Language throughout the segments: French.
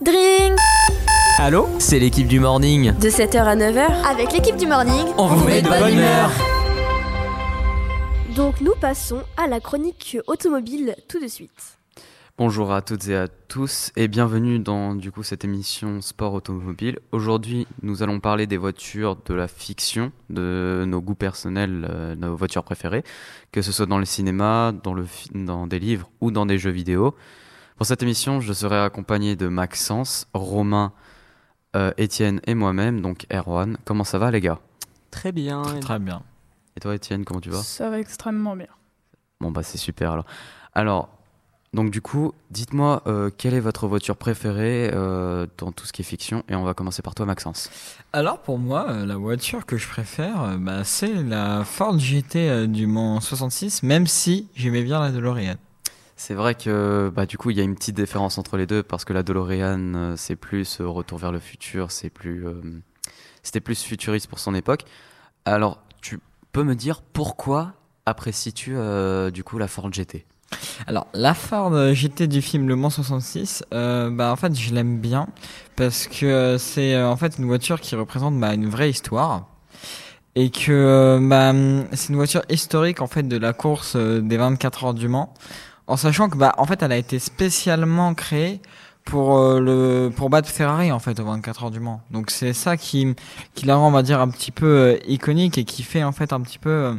Dring Allô C'est l'équipe du morning. De 7h à 9h, avec l'équipe du morning, on, vous met de bonne humeur. Donc nous passons à la chronique automobile tout de suite. Bonjour à toutes et à tous et bienvenue dans du coup cette émission Sport Automobile. Aujourd'hui, nous allons parler des voitures de la fiction, de nos goûts personnels, euh, nos voitures préférées, que ce soit dans le cinéma, dans, le dans des livres ou dans des jeux vidéo. Pour cette émission, je serai accompagné de Maxence, Romain, euh, Étienne et moi-même, donc Erwan. Comment ça va les gars? Très bien. Très bien. Et toi Étienne, comment tu vas? Ça va extrêmement bien. Bon bah c'est super alors. Alors, donc du coup, dites-moi euh, quelle est votre voiture préférée euh, dans tout ce qui est fiction? Et on va commencer par toi Maxence. Alors pour moi, la voiture que je préfère, bah, c'est la Ford GT du Mans 66, même si j'aimais bien la DeLorean. C'est vrai que bah, du coup il y a une petite différence entre les deux parce que la DeLorean c'est plus retour vers le futur, c'est plus c'était plus futuriste pour son époque. Alors tu peux me dire pourquoi apprécies-tu du coup la Ford GT alors, la Ford GT du film Le Mans 66, euh, bah, en fait, je l'aime bien parce que c'est euh, en fait une voiture qui représente bah, une vraie histoire et que euh, bah, c'est une voiture historique en fait de la course des 24 heures du Mans, en sachant que bah, en fait, elle a été spécialement créée pour le pour battre Ferrari en fait aux 24 heures du Mans. Donc c'est ça qui qui la rend on va dire un petit peu iconique et qui fait en fait un petit peu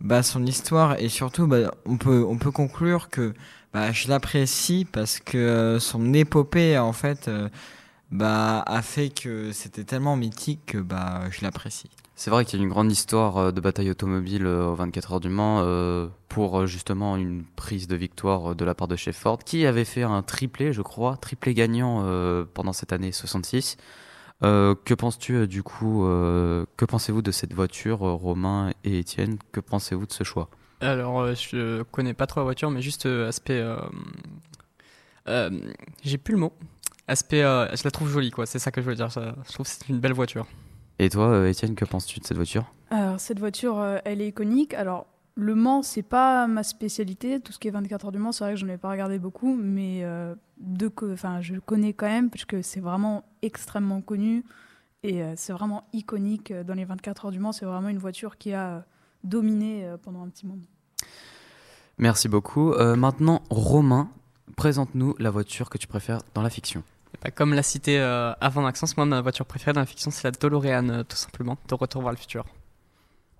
bah, son histoire et surtout bah, on peut on peut conclure que bah, je l'apprécie parce que euh, son épopée en fait euh, bah, a fait que c'était tellement mythique que bah, je l'apprécie. C'est vrai qu'il y a une grande histoire euh, de bataille automobile aux 24 heures du Mans pour justement une prise de victoire de la part de chez Ford qui avait fait un triplé, je crois, triplé gagnant pendant cette année 66. Euh, que penses-tu euh, du coup euh, Que pensez-vous de cette voiture, Romain et Étienne? Que pensez-vous de ce choix? Alors, je connais pas trop la voiture, mais juste aspect. J'ai plus le mot. Aspect, je la trouve jolie, quoi. C'est ça que je veux dire. Je trouve que c'est une belle voiture. Et toi, Étienne, que penses-tu de cette voiture? Alors, cette voiture, elle est iconique. Alors, le Mans, c'est pas ma spécialité. Tout ce qui est 24 heures du Mans, c'est vrai que j'en ai pas regardé beaucoup, mais euh, de, enfin, je connais quand même parce que c'est vraiment extrêmement connu et euh, c'est vraiment iconique euh, dans les 24 heures du Mans. C'est vraiment une voiture qui a dominé pendant un petit moment. Merci beaucoup. maintenant, Romain, présente-nous la voiture que tu préfères dans la fiction. Bah, comme l'a cité avant Maxence, moi, ma voiture préférée dans la fiction, c'est la DeLorean, tout simplement, de Retour vers le futur.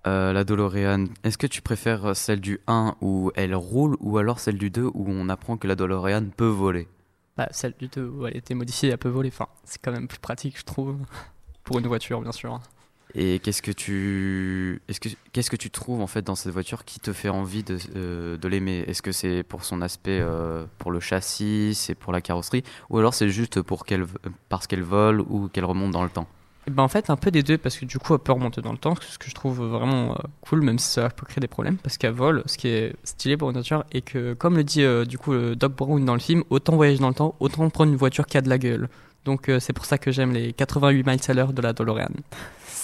Euh, la DeLorean, est-ce que tu préfères celle du 1 où elle roule ou alors celle du 2 où on apprend que la DeLorean peut voler? Bah, Celle du 2 où elle a été modifiée, elle peut voler. Enfin, c'est quand même plus pratique, je trouve, pour une voiture, bien sûr. Et qu'est-ce que tu, que tu trouves en fait dans cette voiture qui te fait envie de, euh, l'aimer? Est-ce que c'est pour son aspect, euh, pour le châssis, c'est pour la carrosserie, ou alors c'est juste pour qu'elle, parce qu'elle vole ou qu'elle remonte dans le temps? Ben en fait, un peu des deux, parce que du coup, elle peut remonter dans le temps, ce que je trouve vraiment euh, cool, même si ça peut créer des problèmes, parce qu'elle vole, ce qui est stylé pour une voiture, et que, comme le dit du coup Doc Brown dans le film, autant voyager dans le temps, autant prendre une voiture qui a de la gueule. Donc c'est pour ça que j'aime les 88 miles à l'heure de la DeLorean.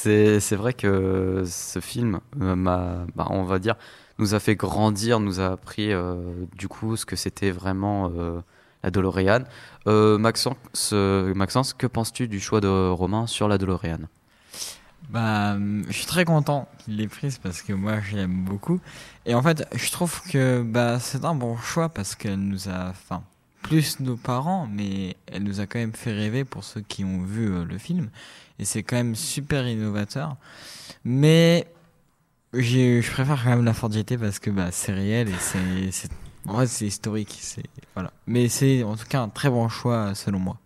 C'est vrai que ce film m'a, bah, on va dire, nous a fait grandir, nous a appris du coup ce que c'était vraiment la DeLorean. Euh, Maxence, Maxence, que penses-tu du choix de Romain sur la DeLorean? Bah, je suis très content qu'il l'ait prise parce que moi je l'aime beaucoup. Et en fait, je trouve que bah, c'est un bon choix parce qu'elle nous a, enfin, plus nos parents, mais elle nous a quand même fait rêver pour ceux qui ont vu euh, le film. Et c'est quand même super innovateur. Mais je préfère quand même la Ford GT parce que bah, c'est réel et c'est en historique. Voilà. Mais c'est en tout cas un très bon choix selon moi.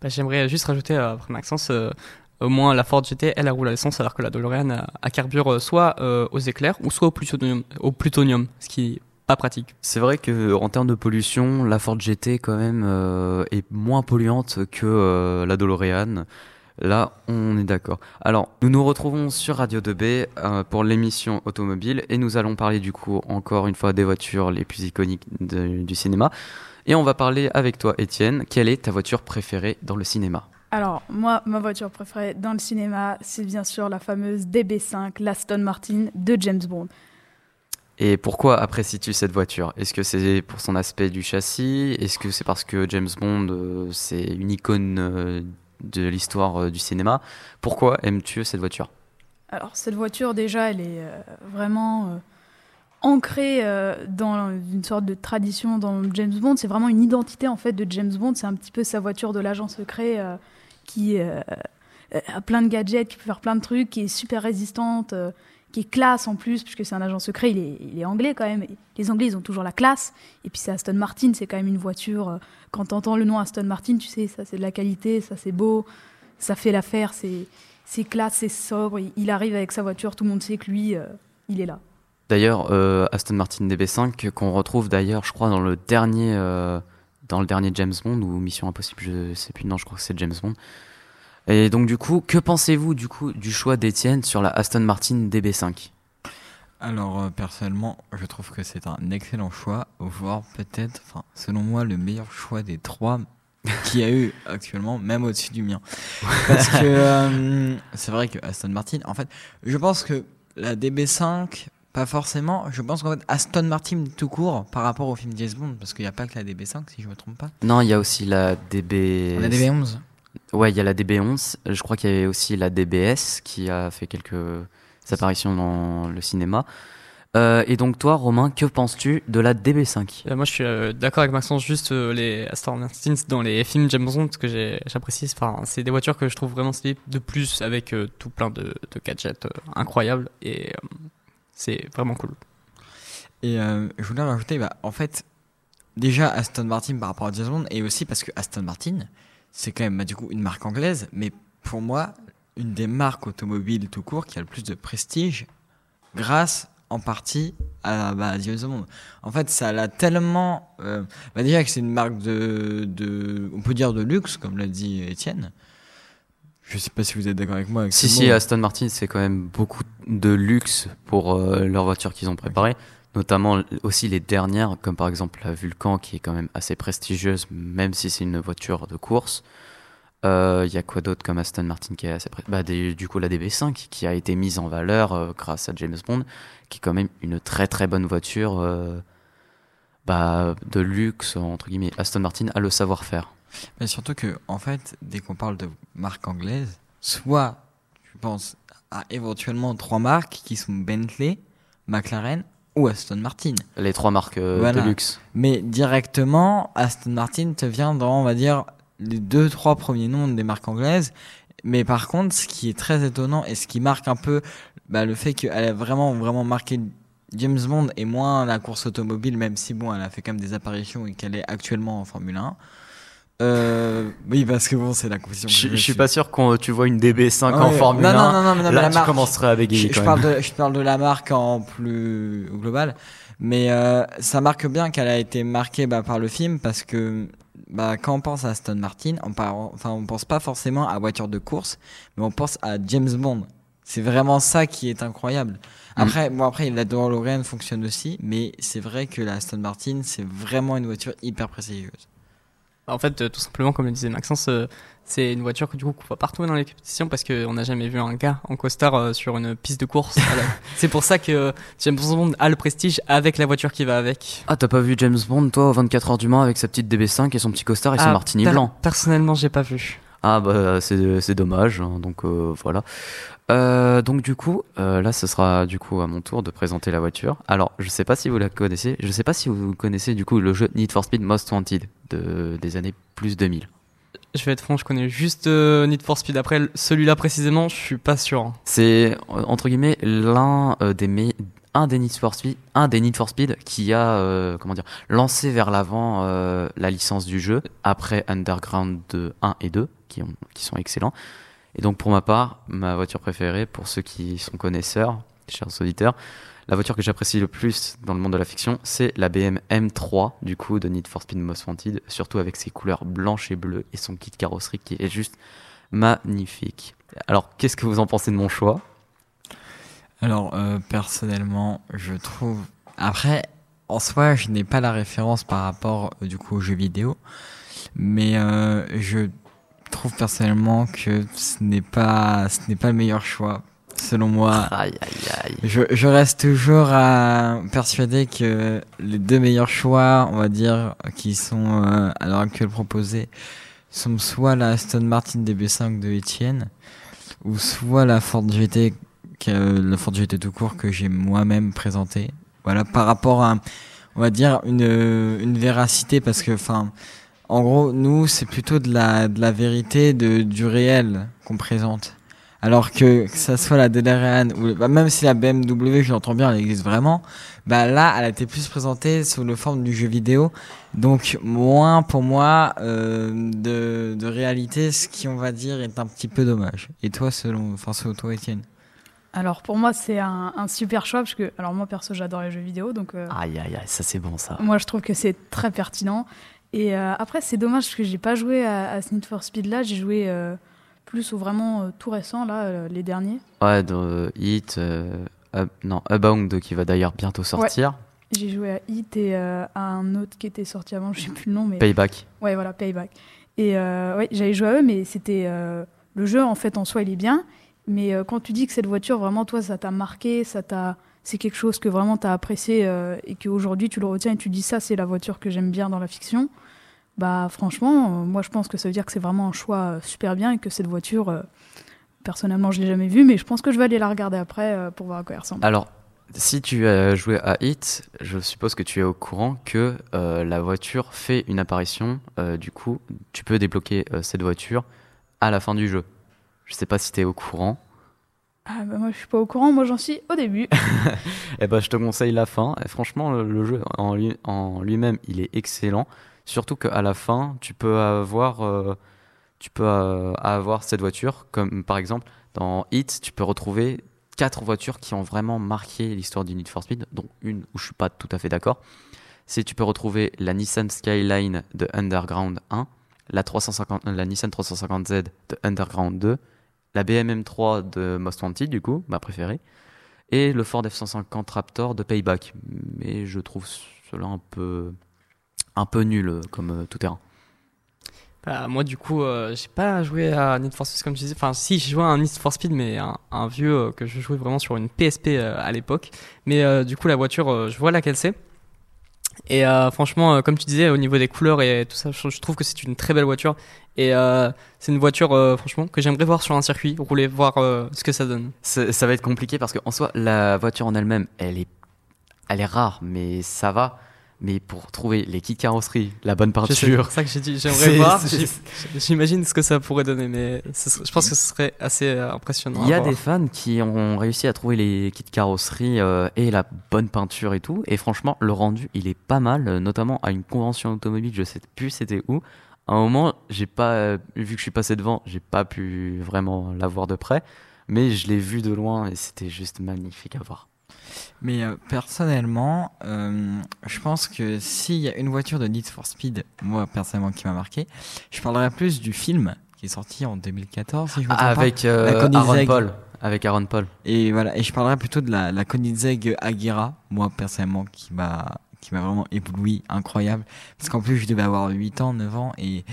Bah, J'aimerais juste rajouter euh, après Maxence, euh, au moins la Ford GT, elle, a roule à l'essence, alors que la DeLorean a, carbure euh, soit aux éclairs ou soit au plutonium, au plutonium, ce qui pas pratique. C'est vrai que en termes de pollution, la Ford GT quand même est moins polluante que la DeLorean. Là, on est d'accord. Alors, nous nous retrouvons sur Radio 2B euh, pour l'émission automobile et nous allons parler du coup encore une fois des voitures les plus iconiques du cinéma. Et on va parler avec toi, Étienne. Quelle est ta voiture préférée dans le cinéma? Alors, moi, ma voiture préférée dans le cinéma, c'est bien sûr la fameuse DB5, l'Aston Martin de James Bond. Et pourquoi apprécies-tu cette voiture? Est-ce que c'est pour son aspect du châssis? Est-ce que c'est parce que James Bond, euh, c'est une icône euh, de l'histoire euh, du cinéma? Pourquoi aimes-tu cette voiture? Alors, cette voiture, déjà, elle est vraiment ancrée dans une sorte de tradition dans James Bond. C'est vraiment une identité, en fait, de James Bond. C'est un petit peu sa voiture de l'agent secret qui a plein de gadgets, qui peut faire plein de trucs, qui est super résistante, qui est classe en plus, puisque c'est un agent secret, il est, il est anglais quand même. Les Anglais, ils ont toujours la classe. Et puis, c'est Aston Martin, c'est quand même une voiture. euh, quand tu entends le nom Aston Martin, tu sais, ça, c'est de la qualité, ça, c'est beau, ça fait l'affaire, c'est c'est classe, c'est sobre. Il, arrive avec sa voiture, tout le monde sait que lui, euh, il est là. D'ailleurs, euh, Aston Martin DB5 qu'on retrouve d'ailleurs, je crois, dans le dernier, dans le dernier James Bond ou Mission Impossible, je sais plus. Non, je crois que c'est James Bond. Et donc du coup, que pensez-vous du coup du choix d'Étienne sur la Aston Martin DB5 Alors euh, personnellement, je trouve que c'est un excellent choix, voire peut-être, enfin selon moi, le meilleur choix des trois qu'il y a eu actuellement, même au-dessus du mien. Parce que euh, c'est vrai que Aston Martin, en fait, je pense que la DB5, pas forcément. Je pense qu'en fait Aston Martin tout court par rapport au film James Bond, parce qu'il n'y a pas que la DB5 si je me trompe pas. Non, il y a aussi la DB. La DB11. Ouais, il y a la DB11. Je crois qu'il y avait aussi la DBS qui a fait quelques apparitions dans le cinéma. Euh, et donc toi, Romain, que penses-tu de la DB5 Euh, moi, je suis euh, d'accord avec Maxence, juste euh, les Aston Martin dans les films James Bond, ce que j'apprécie, c'est- enfin, c'est des voitures que je trouve vraiment stylées, de plus avec euh, tout plein de, de gadgets euh, incroyables, et euh, c'est vraiment cool. Et euh, je voulais rajouter, bah, en fait, déjà Aston Martin par rapport à James Bond, et aussi parce que Aston Martin, c'est quand même bah, du coup une marque anglaise, mais pour moi, une des marques automobiles tout court qui a le plus de prestige, grâce en partie à bah, Bond. En fait, ça l'a tellement. euh, bah, déjà que c'est une marque de, de. On peut dire de luxe, comme l'a dit Étienne. Je sais pas si vous êtes d'accord avec moi. Avec Si, si. Aston Martin, c'est quand même beaucoup de luxe pour euh, leurs voitures qu'ils ont préparées. Notamment aussi les dernières, comme par exemple la Vulcan, qui est quand même assez prestigieuse, même si c'est une voiture de course. Euh, Il y a quoi d'autre comme Aston Martin qui est assez près bah, Du coup, la DB5 qui a été mise en valeur euh, grâce à James Bond, qui est quand même une très très bonne voiture euh, bah, de luxe, entre guillemets. Aston Martin a le savoir-faire. Surtout que, en fait, dès qu'on parle de marque anglaise, soit je pense à éventuellement trois marques qui sont Bentley, McLaren ou Aston Martin. Les trois marques euh, Voilà. de luxe. Mais directement, Aston Martin te vient dans, on va dire, les deux, trois premiers noms des marques anglaises. Mais par contre, ce qui est très étonnant et ce qui marque un peu bah, le fait qu'elle a vraiment, vraiment marqué James Bond et moins la course automobile, même si bon, elle a fait quand même des apparitions et qu'elle est actuellement en Formule 1. Euh, oui, parce que bon, c'est la compétition. Je, je suis pas sûr que tu vois une DB5 Ouais, en Formule non, 1. Non, non, non, mais Là, la tu marque. commencerais à bégayer Je, quand je même. parle de, je parle de la marque en plus global, mais euh, ça marque bien qu'elle a été marquée bah, par le film parce que bah, quand on pense à Aston Martin, on, par- enfin, on pense pas forcément à voiture de course, mais on pense à James Bond. C'est vraiment ça qui est incroyable. Après, bon après la DeLorean fonctionne aussi, mais c'est vrai que la Aston Martin c'est vraiment une voiture hyper prestigieuse. En fait, euh, tout simplement, comme le disait Maxence, euh, c'est une voiture que du coup qu'on voit partout dans les compétitions parce qu'on n'a jamais vu un gars en costard euh, sur une piste de course. C'est pour ça que James Bond a le prestige avec la voiture qui va avec. Ah, t'as pas vu James Bond, toi, au 24 heures du Mans avec sa petite DB5 et son petit costard et son Ah, martini blanc? Personnellement, j'ai pas vu. Ah, bah, c'est c'est dommage. hein, donc, euh, voilà. Euh, donc, du coup, euh, là, ce sera du coup à mon tour de présenter la voiture. Alors, je sais pas si vous la connaissez. Je sais pas si vous connaissez du coup le jeu Need for Speed Most Wanted de, des années plus 2000. Je vais être franc, je connais juste Need for Speed. Après, celui-là précisément, je suis pas sûr. hein. C'est entre guillemets l'un des me- un des Need for Speed, un des for Speed qui a euh, comment dire lancé vers l'avant euh, la licence du jeu après Underground 2, 1 et 2 qui ont qui sont excellents. Et donc pour ma part, ma voiture préférée pour ceux qui sont connaisseurs, chers auditeurs, la voiture que j'apprécie le plus dans le monde de la fiction, c'est la BM M3 du coup de Need for Speed Most Wanted, surtout avec ses couleurs blanches et bleues et son kit carrosserie qui est juste magnifique. Alors, qu'est-ce que vous en pensez de mon choix? Alors, euh, personnellement, je trouve. Après, en soi, je n'ai pas la référence par rapport euh, du coup aux jeux vidéo, mais euh, je trouve personnellement que ce n'est pas, ce n'est pas le meilleur choix. selon moi. Aïe, aïe, aïe. Je, je reste toujours à persuader que les deux meilleurs choix, on va dire, qui sont euh, à l'heure actuelle proposés, sont soit la Aston Martin DB5 de Etienne, ou soit la Ford GT, que- la Ford GT tout court que j'ai moi-même présenté. Voilà, par rapport à, on va dire, une, une véracité, parce que, enfin, en gros, nous, c'est plutôt de la, de la vérité, de, du réel qu'on présente. Alors que, que ça soit la DeLorean ou bah, même si la BMW, je l'entends bien, elle existe vraiment, bah là, elle a été plus présentée sous le forme du jeu vidéo, donc moins pour moi euh, de, de réalité, ce qui on va dire est un petit peu dommage. Et toi, selon, enfin selon toi, Étienne? Alors pour moi, c'est un, un super choix parce que, alors moi perso, j'adore les jeux vidéo, donc euh, Aïe, aïe, aïe, ça c'est bon ça. moi je trouve que c'est très pertinent. Et euh, après, c'est dommage parce que j'ai pas joué à, à Need for Speed là, j'ai joué euh, plus au vraiment euh, tout récent là, les derniers. Ouais, dans Hit, Up- non, Abound qui va d'ailleurs bientôt sortir. J'ai joué à Hit et à un autre qui était sorti avant, je sais plus le nom, mais Payback. ouais voilà, Payback. Et ouais, j'avais joué à eux, mais c'était le jeu en fait en soi, il est bien. Mais euh, quand tu dis que cette voiture, vraiment, toi, ça t'a marqué, ça t'a, c'est quelque chose que vraiment t'as apprécié euh, et qu'aujourd'hui tu le retiens et tu dis ça, c'est la voiture que j'aime bien dans la fiction. Bah franchement, euh, moi je pense que ça veut dire que c'est vraiment un choix euh, super bien et que cette voiture, personnellement, je l'ai jamais vue, mais je pense que je vais aller la regarder après pour voir à quoi elle ressemble. Alors, si tu as joué à Hit, je suppose que tu es au courant que la voiture fait une apparition. du coup, tu peux débloquer cette voiture à la fin du jeu. Je sais pas si tu es au courant. Ah bah moi je suis pas au courant, moi j'en suis au début. Eh ben, je te conseille la fin. Et franchement, le, le jeu en, lui, en lui-même, il est excellent. Surtout qu'à la fin, tu peux avoir, euh, tu peux euh, avoir cette voiture. Comme par exemple, dans Hit, tu peux retrouver quatre voitures qui ont vraiment marqué l'histoire du Need for Speed, dont une où je suis pas tout à fait d'accord. C'est tu peux retrouver la Nissan Skyline de Underground 1, la, 350, la Nissan 350Z de Underground 2, la BMW 3 de Most Wanted, du coup, ma préférée, et le Ford F-150 Raptor de Payback. Mais je trouve cela un peu, un peu nul comme euh, tout terrain. Bah, moi, du coup, euh, j'ai pas joué à Need for Speed comme tu disais. Enfin, si, j'ai joué à un Need for Speed, mais un, vieux euh, que je jouais vraiment sur une PSP euh, à l'époque. Mais du coup, la voiture, je vois laquelle c'est. Et euh, franchement, euh, comme tu disais, au niveau des couleurs et tout ça, je, trouve que c'est une très belle voiture. Et euh, c'est une voiture, euh, franchement, que j'aimerais voir sur un circuit, rouler, voir euh, ce que ça donne. Ça ça va être compliqué parce qu'en soi, la voiture en elle-même, elle est, elle est rare, mais ça va. Mais pour trouver les kits carrosserie, la bonne peinture, C'est ça que j'ai dit, j'aimerais voir. J'imagine ce que ça pourrait donner, mais je pense que ce serait assez euh, impressionnant. Il y a des fans qui ont réussi à trouver les kits carrosserie euh, et la bonne peinture et tout. Et franchement, le rendu, il est pas mal, euh, notamment à une convention automobile, je sais plus c'était où. À un moment, j'ai pas, vu que je suis passé devant, j'ai pas pu vraiment la voir de près. Mais je l'ai vu de loin et c'était juste magnifique à voir. Mais euh, personnellement, euh, je pense que s'il y a une voiture de Need for Speed, moi personnellement qui m'a marqué, je parlerai plus du film qui est sorti en 2014, si je me trompe pas. Avec euh. Aaron Paul. Avec Aaron Paul. Et voilà, et je parlerai plutôt de la, la Koenigsegg Agera, moi personnellement qui m'a qui m'a vraiment ébloui, incroyable. Parce qu'en plus je devais avoir 8 ans, 9 ans, et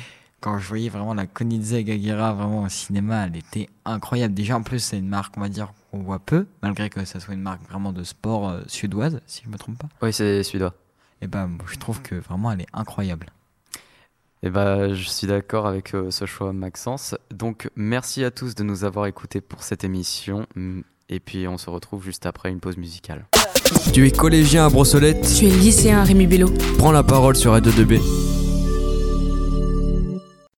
quand je voyais vraiment la Koenigsegg Agera vraiment au cinéma, elle était incroyable. Déjà en plus c'est une marque, on va dire, qu'on voit peu, malgré que ça soit une marque vraiment de sport euh, suédoise, si je me trompe pas. Oui, c'est suédois. Et ben moi, je trouve que vraiment elle est incroyable. Et bah, je suis d'accord avec euh, ce choix, Maxence. Donc, merci à tous de nous avoir écoutés pour cette émission. Mm, Et puis, on se retrouve juste après une pause musicale. Tu es collégien à Brossolette? Tu es lycéen Rémi Bello. Prends la parole sur Radio 2B.